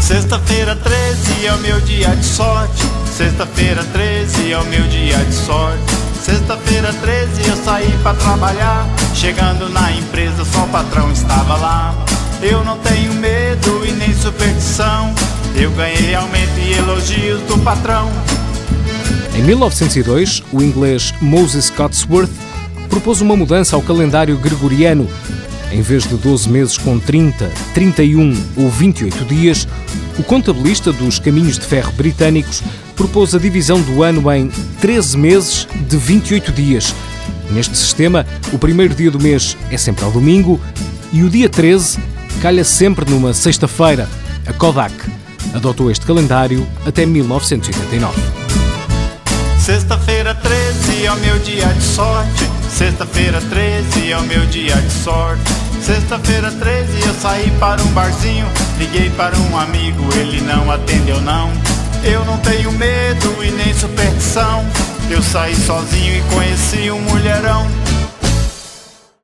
Sexta-feira 13 é o meu dia de sorte. Sexta-feira 13 é o meu dia de sorte. Sexta-feira 13 eu saí para trabalhar. Chegando na empresa, só o patrão estava lá. Eu não tenho medo e nem superstição. Eu ganhei aumento e elogios do patrão. Em 1902, o inglês Moses Cotsworth propôs uma mudança ao calendário gregoriano. Em vez de 12 meses com 30, 31 ou 28 dias, o contabilista dos caminhos de ferro britânicos propôs a divisão do ano em 13 meses de 28 dias. Neste sistema, o primeiro dia do mês é sempre ao domingo e o dia 13 calha sempre numa sexta-feira. A Kodak adotou este calendário até 1989. Sexta-feira 13 é o meu dia de sorte. Sexta-feira 13 é o meu dia de sorte. Sexta-feira 13 eu saí para um barzinho. Liguei para um amigo, ele não atendeu não. Eu não tenho medo e nem superstição. Eu saí sozinho e conheci um mulherão.